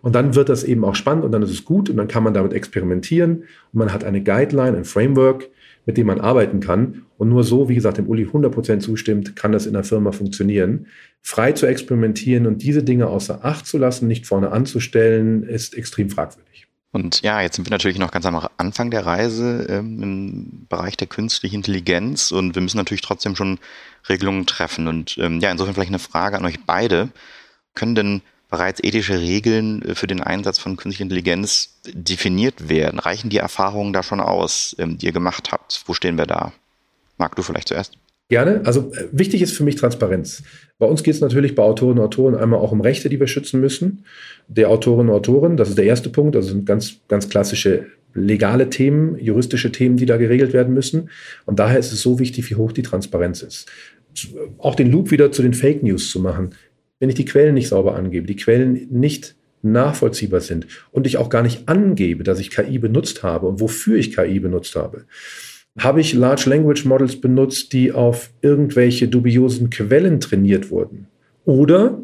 Speaker 1: Und dann wird das eben auch spannend und dann ist es gut und dann kann man damit experimentieren und man hat eine Guideline, ein Framework, mit dem man arbeiten kann. Und nur so, wie gesagt, dem Uli 100% zustimmt, kann das in der Firma funktionieren. Frei zu experimentieren und diese Dinge außer Acht zu lassen, nicht vorne anzustellen, ist extrem fragwürdig.
Speaker 2: Und ja, jetzt sind wir natürlich noch ganz am Anfang der Reise ähm, im Bereich der künstlichen Intelligenz und wir müssen natürlich trotzdem schon Regelungen treffen. Und ähm, ja, insofern vielleicht eine Frage an euch beide. Können denn bereits ethische Regeln äh, für den Einsatz von künstlicher Intelligenz definiert werden? Reichen die Erfahrungen da schon aus, ähm, die ihr gemacht habt? Wo stehen wir da? Marc, du vielleicht zuerst?
Speaker 1: Gerne. Also äh, wichtig ist für mich Transparenz. Bei uns geht es natürlich bei Autorinnen und Autoren einmal auch um Rechte, die wir schützen müssen. Der Autorinnen und Autoren, das ist der erste Punkt, also sind ganz, ganz klassische legale Themen, juristische Themen, die da geregelt werden müssen. Und daher ist es so wichtig, wie hoch die Transparenz ist. Auch den Loop wieder zu den Fake News zu machen wenn ich die Quellen nicht sauber angebe, die Quellen nicht nachvollziehbar sind und ich auch gar nicht angebe, dass ich KI benutzt habe und wofür ich KI benutzt habe. Habe ich Large Language Models benutzt, die auf irgendwelche dubiosen Quellen trainiert wurden? Oder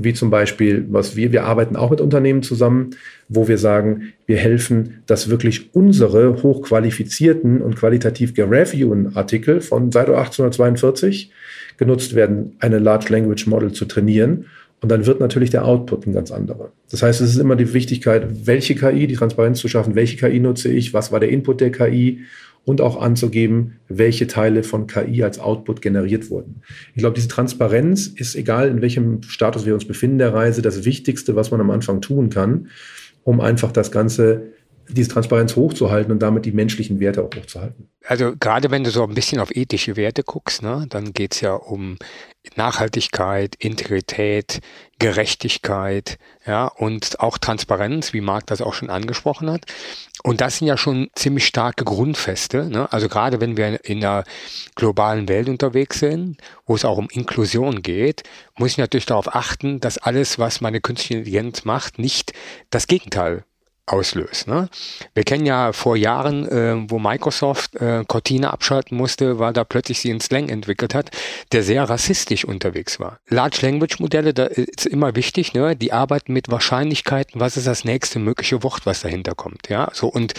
Speaker 1: wie zum Beispiel, was wir, wir arbeiten auch mit Unternehmen zusammen, wo wir sagen, wir helfen, dass wirklich unsere hochqualifizierten und qualitativ gereviewten Artikel von seit 1842 genutzt werden, eine Large Language Model zu trainieren. Und dann wird natürlich der Output ein ganz anderer. Das heißt, es ist immer die Wichtigkeit, welche KI, die Transparenz zu schaffen, welche KI nutze ich, was war der Input der KI und auch anzugeben, welche Teile von KI als Output generiert wurden. Ich glaube, diese Transparenz ist, egal in welchem Status wir uns befinden der Reise, das Wichtigste, was man am Anfang tun kann, um einfach das Ganze diese Transparenz hochzuhalten und damit die menschlichen Werte auch hochzuhalten.
Speaker 3: Also gerade wenn du so ein bisschen auf ethische Werte guckst, ne, dann geht's ja um Nachhaltigkeit, Integrität, Gerechtigkeit, ja, und auch Transparenz, wie Marc das auch schon angesprochen hat. Und das sind ja schon ziemlich starke Grundfeste. Ne? Also gerade wenn wir in einer globalen Welt unterwegs sind, wo es auch um Inklusion geht, muss ich natürlich darauf achten, dass alles, was meine künstliche Intelligenz macht, nicht das Gegenteil auslöst. Ne? Wir kennen ja vor Jahren, äh, wo Microsoft äh, Cortina abschalten musste, weil da plötzlich sie einen Slang entwickelt hat, der sehr rassistisch unterwegs war. Large Language Modelle, da ist immer wichtig, ne? die arbeiten mit Wahrscheinlichkeiten, was ist das nächste mögliche Wort, was dahinter kommt. Ja, so und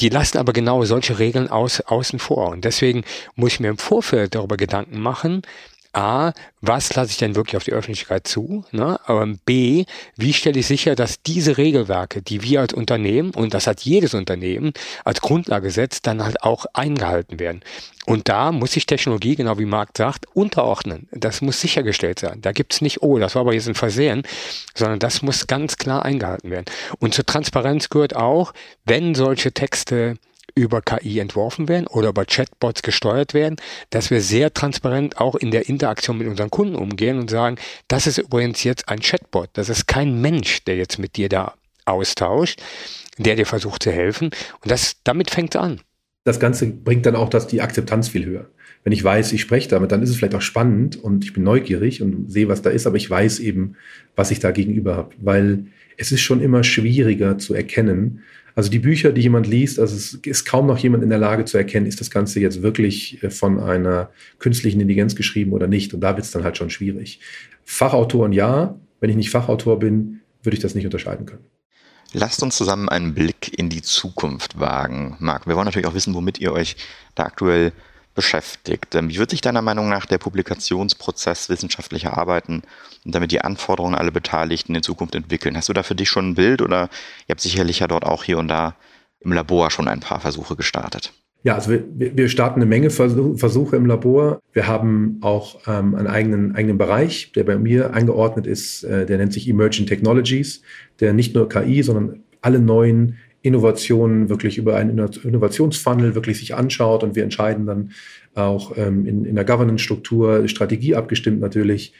Speaker 3: die lassen aber genau solche Regeln aus, außen vor. Und deswegen muss ich mir im Vorfeld darüber Gedanken machen, A, was lasse ich denn wirklich auf die Öffentlichkeit zu? Ne? Aber B, wie stelle ich sicher, dass diese Regelwerke, die wir als Unternehmen, und das hat jedes Unternehmen als Grundlage setzt, dann halt auch eingehalten werden. Und da muss sich Technologie, genau wie Marc sagt, unterordnen. Das muss sichergestellt sein. Da gibt es nicht, oh, das war aber jetzt ein Versehen, sondern das muss ganz klar eingehalten werden. Und zur Transparenz gehört auch, wenn solche Texte über KI entworfen werden oder über Chatbots gesteuert werden, dass wir sehr transparent auch in der Interaktion mit unseren Kunden umgehen und sagen, das ist übrigens jetzt ein Chatbot, das ist kein Mensch, der jetzt mit dir da austauscht, der dir versucht zu helfen. Und das, damit fängt es an.
Speaker 1: Das Ganze bringt dann auch das, die Akzeptanz viel höher. Wenn ich weiß, ich spreche damit, dann ist es vielleicht auch spannend und ich bin neugierig und sehe, was da ist, aber ich weiß eben, was ich da gegenüber habe. Weil es ist schon immer schwieriger zu erkennen, also die Bücher, die jemand liest, also es ist kaum noch jemand in der Lage zu erkennen, ist das Ganze jetzt wirklich äh, von einer künstlichen Intelligenz geschrieben oder nicht. Und da wird es dann halt schon schwierig. Fachautoren ja, wenn ich nicht Fachautor bin, würde ich das nicht unterscheiden können.
Speaker 2: Lasst uns zusammen einen Blick in die Zukunft wagen. Marc, wir wollen natürlich auch wissen, womit ihr euch da aktuell beschäftigt. Ähm, wie wird sich deiner Meinung nach der Publikationsprozess wissenschaftlicher Arbeiten und damit die Anforderungen aller Beteiligten in Zukunft entwickeln? Hast du da für dich schon ein Bild oder ihr habt sicherlich ja dort auch hier und da im Labor schon ein paar Versuche gestartet?
Speaker 1: Ja, also wir, wir starten eine Menge Versuche im Labor. Wir haben auch ähm, einen eigenen, eigenen Bereich, der bei mir eingeordnet ist, äh, der nennt sich Emerging Technologies, der nicht nur KI, sondern alle neuen Innovationen wirklich über einen Innovationsfunnel wirklich sich anschaut und wir entscheiden dann auch ähm, in, in der Governance-Struktur, Strategie abgestimmt natürlich,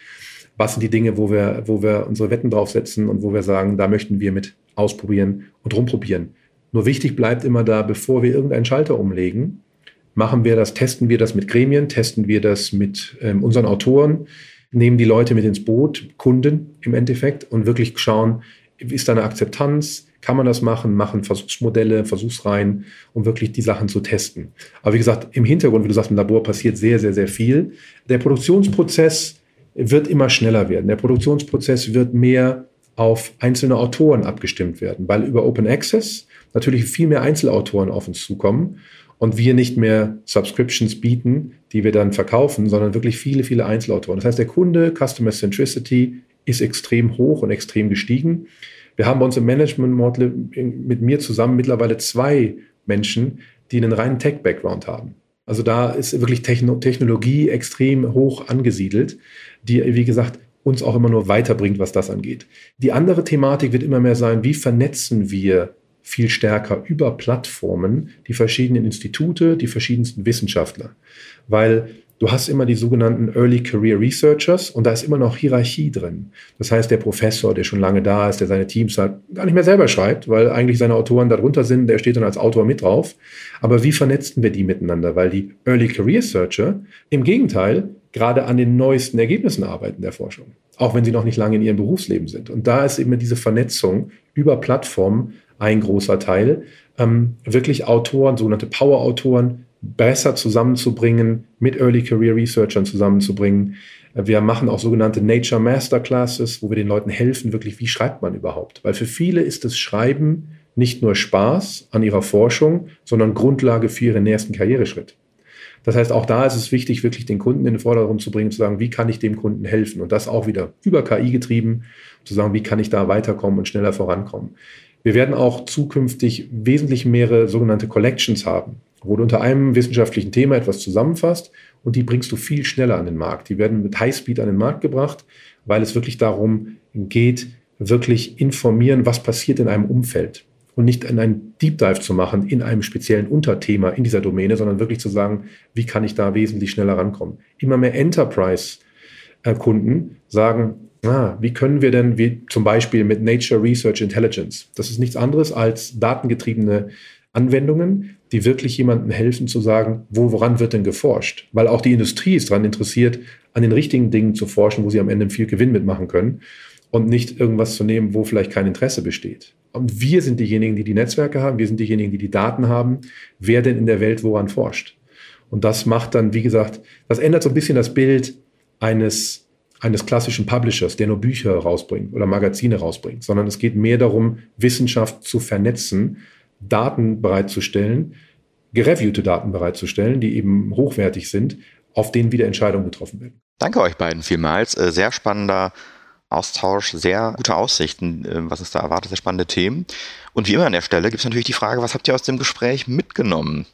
Speaker 1: was sind die Dinge, wo wir, wo wir unsere Wetten draufsetzen und wo wir sagen, da möchten wir mit ausprobieren und rumprobieren. Nur wichtig bleibt immer da, bevor wir irgendeinen Schalter umlegen, machen wir das, testen wir das mit Gremien, testen wir das mit ähm, unseren Autoren, nehmen die Leute mit ins Boot, Kunden im Endeffekt und wirklich schauen, ist da eine Akzeptanz, kann man das machen, machen Versuchsmodelle, Versuchsreihen, um wirklich die Sachen zu testen. Aber wie gesagt, im Hintergrund, wie du sagst, im Labor passiert sehr, sehr, sehr viel. Der Produktionsprozess wird immer schneller werden. Der Produktionsprozess wird mehr auf einzelne Autoren abgestimmt werden, weil über Open Access natürlich viel mehr Einzelautoren auf uns zukommen und wir nicht mehr Subscriptions bieten, die wir dann verkaufen, sondern wirklich viele, viele Einzelautoren. Das heißt, der Kunde, Customer Centricity ist extrem hoch und extrem gestiegen. Wir haben bei uns im Management Model mit mir zusammen mittlerweile zwei Menschen, die einen reinen Tech-Background haben. Also da ist wirklich Technologie extrem hoch angesiedelt, die, wie gesagt, uns auch immer nur weiterbringt, was das angeht. Die andere Thematik wird immer mehr sein, wie vernetzen wir viel stärker über Plattformen die verschiedenen Institute, die verschiedensten Wissenschaftler. Weil du hast immer die sogenannten Early Career Researchers und da ist immer noch Hierarchie drin. Das heißt, der Professor, der schon lange da ist, der seine Teams halt gar nicht mehr selber schreibt, weil eigentlich seine Autoren darunter sind, der steht dann als Autor mit drauf. Aber wie vernetzen wir die miteinander? Weil die Early Career Searcher im Gegenteil gerade an den neuesten Ergebnissen arbeiten der Forschung, auch wenn sie noch nicht lange in ihrem Berufsleben sind. Und da ist eben diese Vernetzung über Plattformen ein großer Teil. Ähm, wirklich Autoren, sogenannte Power-Autoren, besser zusammenzubringen, mit Early Career Researchern zusammenzubringen. Wir machen auch sogenannte Nature Masterclasses, wo wir den Leuten helfen, wirklich, wie schreibt man überhaupt? Weil für viele ist das Schreiben nicht nur Spaß an ihrer Forschung, sondern Grundlage für ihren nächsten Karriereschritt. Das heißt, auch da ist es wichtig, wirklich den Kunden in den Vordergrund zu bringen, zu sagen, wie kann ich dem Kunden helfen? Und das auch wieder über KI getrieben, zu sagen, wie kann ich da weiterkommen und schneller vorankommen. Wir werden auch zukünftig wesentlich mehrere sogenannte Collections haben, wo du unter einem wissenschaftlichen Thema etwas zusammenfasst und die bringst du viel schneller an den Markt. Die werden mit Highspeed an den Markt gebracht, weil es wirklich darum geht, wirklich informieren, was passiert in einem Umfeld und nicht einen Deep Dive zu machen in einem speziellen Unterthema in dieser Domäne, sondern wirklich zu sagen, wie kann ich da wesentlich schneller rankommen. Immer mehr Enterprise-Kunden sagen, ah, wie können wir denn, wie zum Beispiel mit Nature Research Intelligence, das ist nichts anderes als datengetriebene Anwendungen, die wirklich jemandem helfen zu sagen, wo, woran wird denn geforscht? Weil auch die Industrie ist daran interessiert, an den richtigen Dingen zu forschen, wo sie am Ende viel Gewinn mitmachen können und nicht irgendwas zu nehmen, wo vielleicht kein Interesse besteht. Und wir sind diejenigen, die die Netzwerke haben, wir sind diejenigen, die die Daten haben, wer denn in der Welt woran forscht. Und das macht dann, wie gesagt, das ändert so ein bisschen das Bild eines eines klassischen Publishers, der nur Bücher rausbringt oder Magazine rausbringt, sondern es geht mehr darum, Wissenschaft zu vernetzen, Daten bereitzustellen, gereviewte Daten bereitzustellen, die eben hochwertig sind, auf denen wieder Entscheidungen getroffen werden.
Speaker 2: Danke euch beiden vielmals. Äh, sehr spannender Austausch, sehr gute Aussichten, äh, was es da erwartet, sehr spannende Themen. Und wie immer an der Stelle gibt es natürlich die Frage, was habt ihr aus dem Gespräch mitgenommen?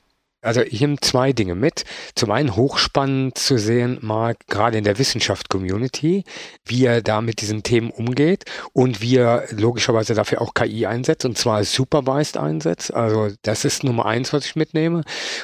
Speaker 3: Also ich nehme zwei Dinge mit. Zum einen hochspannend zu sehen, Marc, gerade in der Wissenschaft-Community, wie er da mit diesen Themen umgeht und wie er logischerweise dafür auch KI einsetzt und zwar supervised einsetzt. Also das ist Nummer eins, was ich mitnehme.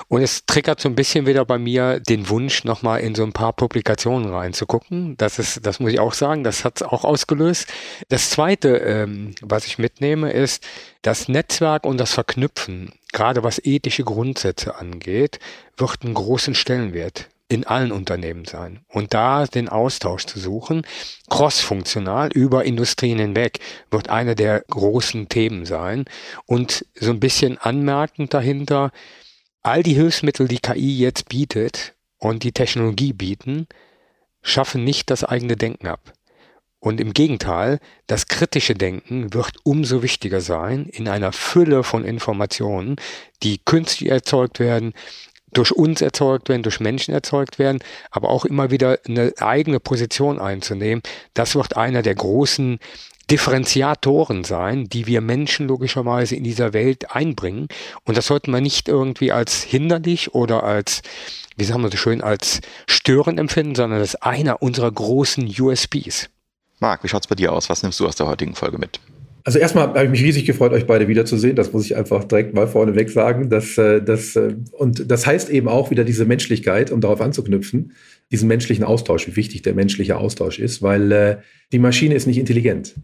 Speaker 3: Und es triggert so ein bisschen wieder bei mir den Wunsch, nochmal in so ein paar Publikationen reinzugucken. Das ist, das muss ich auch sagen, das hat es auch ausgelöst. Das zweite, ähm, was ich mitnehme, ist, das Netzwerk und das Verknüpfen, gerade was ethische Grundsätze angeht, wird einen großen Stellenwert in allen Unternehmen sein. Und da den Austausch zu suchen, crossfunktional über Industrien hinweg, wird eine der großen Themen sein. Und so ein bisschen anmerkend dahinter, all die Hilfsmittel, die KI jetzt bietet und die Technologie bieten, schaffen nicht das eigene Denken ab. Und im Gegenteil, das kritische Denken wird umso wichtiger sein in einer Fülle von Informationen, die künstlich erzeugt werden, durch uns erzeugt werden, durch Menschen erzeugt werden, aber auch immer wieder eine eigene Position einzunehmen. Das wird einer der großen Differenziatoren sein, die wir Menschen logischerweise in dieser Welt einbringen. Und das sollten wir nicht irgendwie als hinderlich oder als, wie sagen wir so schön, als störend empfinden, sondern das ist einer unserer großen USPs.
Speaker 2: Marc, wie schaut es bei dir aus? Was nimmst du aus der heutigen Folge mit?
Speaker 1: Also erstmal habe ich mich riesig gefreut, euch beide wiederzusehen. Das muss ich einfach direkt mal vorneweg sagen. Das, äh, das, äh, und das heißt eben auch wieder diese Menschlichkeit, um darauf anzuknüpfen, diesen menschlichen Austausch, wie wichtig der menschliche Austausch ist, weil äh, die Maschine ist nicht intelligent.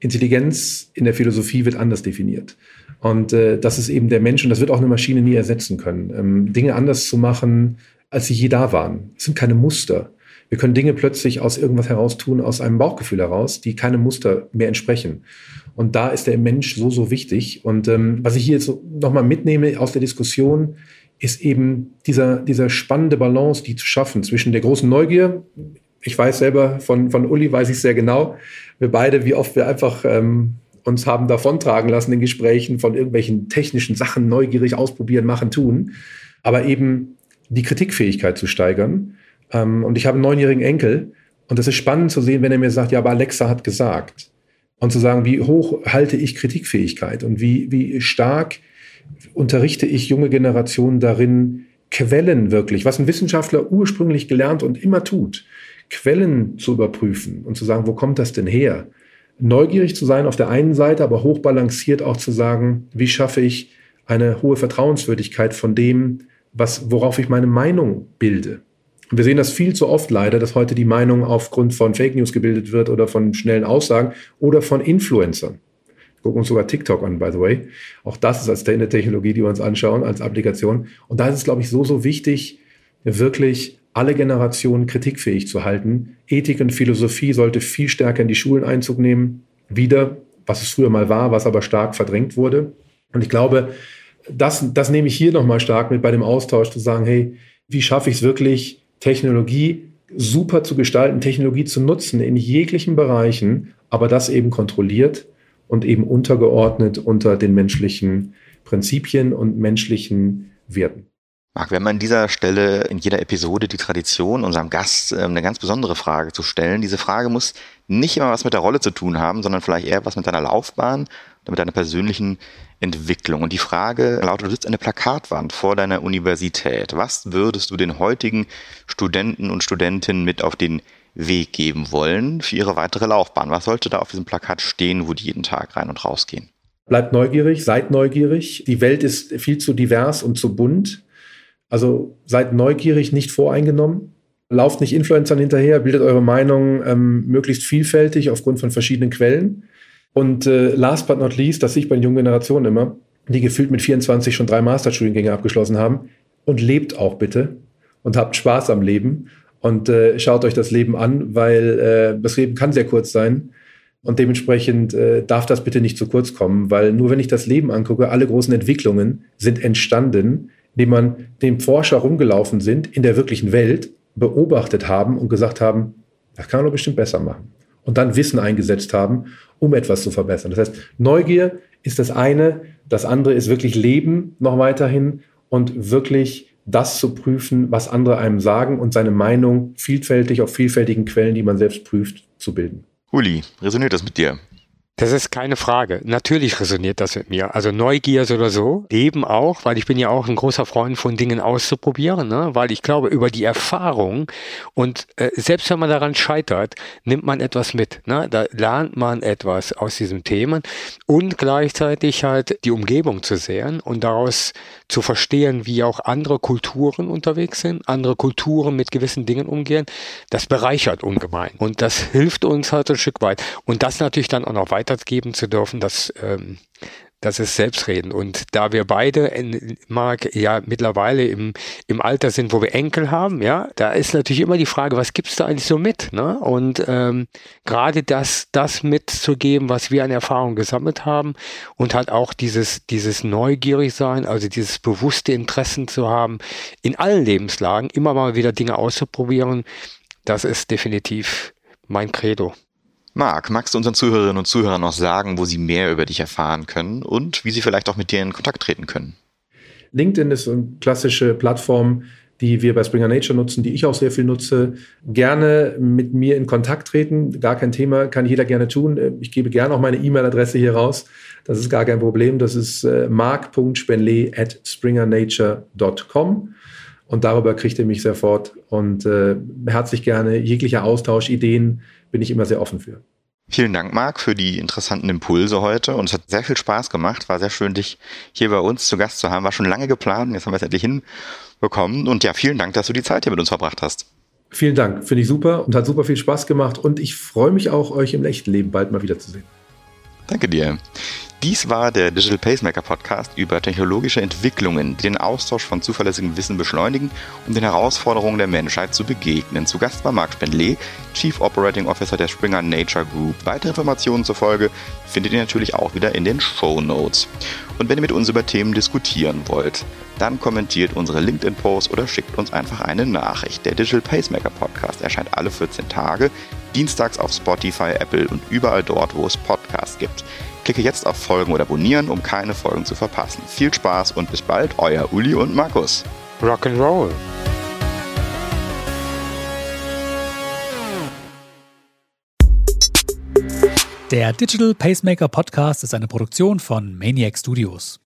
Speaker 1: Intelligenz in der Philosophie wird anders definiert. Und das ist eben der Mensch und das wird auch eine Maschine nie ersetzen können. Ähm, Dinge anders zu machen, als sie je da waren. Es sind keine Muster. Wir können Dinge plötzlich aus irgendwas heraus tun, aus einem Bauchgefühl heraus, die keine Muster mehr entsprechen. Und da ist der Mensch so, so wichtig. Und ähm, was ich hier jetzt nochmal mitnehme aus der Diskussion, ist eben dieser, dieser spannende Balance, die zu schaffen zwischen der großen Neugier. Ich weiß selber, von, von Uli weiß ich sehr genau, wir beide, wie oft wir einfach ähm, uns haben davontragen lassen in Gesprächen von irgendwelchen technischen Sachen, neugierig ausprobieren, machen, tun. Aber eben die Kritikfähigkeit zu steigern ähm, und ich habe einen neunjährigen Enkel. Und das ist spannend zu sehen, wenn er mir sagt, ja, aber Alexa hat gesagt. Und zu sagen, wie hoch halte ich Kritikfähigkeit und wie, wie stark unterrichte ich junge Generationen darin, Quellen wirklich, was ein Wissenschaftler ursprünglich gelernt und immer tut, Quellen zu überprüfen und zu sagen, wo kommt das denn her? Neugierig zu sein auf der einen Seite, aber hochbalanciert auch zu sagen, wie schaffe ich eine hohe Vertrauenswürdigkeit von dem, was, worauf ich meine Meinung bilde. Und wir sehen das viel zu oft leider, dass heute die Meinung aufgrund von Fake News gebildet wird oder von schnellen Aussagen oder von Influencern. Wir gucken uns sogar TikTok an, by the way. Auch das ist als eine Technologie, die wir uns anschauen, als Applikation. Und da ist es, glaube ich, so, so wichtig, wirklich alle Generationen kritikfähig zu halten. Ethik und Philosophie sollte viel stärker in die Schulen Einzug nehmen. Wieder, was es früher mal war, was aber stark verdrängt wurde. Und ich glaube, das, das nehme ich hier nochmal stark mit bei dem Austausch, zu sagen, hey, wie schaffe ich es wirklich, Technologie super zu gestalten, Technologie zu nutzen in jeglichen Bereichen, aber das eben kontrolliert und eben untergeordnet unter den menschlichen Prinzipien und menschlichen Werten.
Speaker 2: Marc, wir haben an dieser Stelle in jeder Episode die Tradition, unserem Gast ähm, eine ganz besondere Frage zu stellen. Diese Frage muss nicht immer was mit der Rolle zu tun haben, sondern vielleicht eher was mit deiner Laufbahn oder mit deiner persönlichen Entwicklung. Und die Frage lautet, du sitzt der Plakatwand vor deiner Universität. Was würdest du den heutigen Studenten und Studentinnen mit auf den Weg geben wollen für ihre weitere Laufbahn? Was sollte da auf diesem Plakat stehen, wo die jeden Tag rein und rausgehen?
Speaker 1: Bleibt neugierig, seid neugierig. Die Welt ist viel zu divers und zu bunt. Also seid neugierig, nicht voreingenommen. Lauft nicht Influencern hinterher, bildet eure Meinung ähm, möglichst vielfältig aufgrund von verschiedenen Quellen. Und äh, last but not least, das sehe ich bei den jungen Generationen immer, die gefühlt mit 24 schon drei Masterstudiengänge abgeschlossen haben. Und lebt auch bitte und habt Spaß am Leben und äh, schaut euch das Leben an, weil äh, das Leben kann sehr kurz sein. Und dementsprechend äh, darf das bitte nicht zu kurz kommen, weil nur wenn ich das Leben angucke, alle großen Entwicklungen sind entstanden indem man dem Forscher rumgelaufen sind in der wirklichen Welt, beobachtet haben und gesagt haben, das kann man doch bestimmt besser machen. Und dann Wissen eingesetzt haben, um etwas zu verbessern. Das heißt, Neugier ist das eine, das andere ist wirklich Leben noch weiterhin und wirklich das zu prüfen, was andere einem sagen und seine Meinung vielfältig auf vielfältigen Quellen, die man selbst prüft, zu bilden.
Speaker 2: Uli, resoniert das mit dir?
Speaker 3: Das ist keine Frage. Natürlich resoniert das mit mir. Also Neugier oder so, eben auch, weil ich bin ja auch ein großer Freund von Dingen auszuprobieren, ne? weil ich glaube, über die Erfahrung und äh, selbst wenn man daran scheitert, nimmt man etwas mit. Ne? Da lernt man etwas aus diesem Themen und gleichzeitig halt die Umgebung zu sehen und daraus zu verstehen, wie auch andere Kulturen unterwegs sind, andere Kulturen mit gewissen Dingen umgehen. Das bereichert ungemein und das hilft uns halt ein Stück weit. Und das natürlich dann auch noch weiter weitergeben zu dürfen, das, ähm, das ist Selbstreden. Und da wir beide, Marc, ja mittlerweile im, im Alter sind, wo wir Enkel haben, ja, da ist natürlich immer die Frage, was gibst du eigentlich so mit? Ne? Und ähm, gerade das, das mitzugeben, was wir an Erfahrung gesammelt haben und halt auch dieses, dieses neugierig sein, also dieses bewusste Interessen zu haben, in allen Lebenslagen immer mal wieder Dinge auszuprobieren, das ist definitiv mein Credo.
Speaker 2: Marc, magst du unseren Zuhörerinnen und Zuhörern noch sagen, wo sie mehr über dich erfahren können und wie sie vielleicht auch mit dir in Kontakt treten können?
Speaker 1: LinkedIn ist eine klassische Plattform, die wir bei Springer Nature nutzen, die ich auch sehr viel nutze. Gerne mit mir in Kontakt treten, gar kein Thema, kann jeder gerne tun. Ich gebe gerne auch meine E-Mail-Adresse hier raus. Das ist gar kein Problem. Das ist äh, mark.spenle at springernature.com. Und darüber kriegt ihr mich sehr fort. Und äh, herzlich gerne jeglicher Austausch, Ideen, bin ich immer sehr offen für.
Speaker 2: Vielen Dank, Marc, für die interessanten Impulse heute. Und es hat sehr viel Spaß gemacht. War sehr schön, dich hier bei uns zu Gast zu haben. War schon lange geplant. Jetzt haben wir es endlich hinbekommen. Und ja, vielen Dank, dass du die Zeit hier mit uns verbracht hast.
Speaker 1: Vielen Dank. Finde ich super und hat super viel Spaß gemacht. Und ich freue mich auch, euch im echten Leben bald mal wiederzusehen.
Speaker 2: Danke dir. Dies war der Digital Pacemaker Podcast über technologische Entwicklungen, die den Austausch von zuverlässigem Wissen beschleunigen, um den Herausforderungen der Menschheit zu begegnen. Zu Gast war Marc Spendlé, Chief Operating Officer der Springer Nature Group. Weitere Informationen zur Folge findet ihr natürlich auch wieder in den Show Notes. Und wenn ihr mit uns über Themen diskutieren wollt, dann kommentiert unsere LinkedIn-Post oder schickt uns einfach eine Nachricht. Der Digital Pacemaker Podcast erscheint alle 14 Tage, dienstags auf Spotify, Apple und überall dort, wo es Podcasts gibt. Klicke jetzt auf Folgen oder abonnieren, um keine Folgen zu verpassen. Viel Spaß und bis bald, euer Uli und Markus.
Speaker 3: Rock'n'Roll.
Speaker 4: Der Digital Pacemaker Podcast ist eine Produktion von Maniac Studios.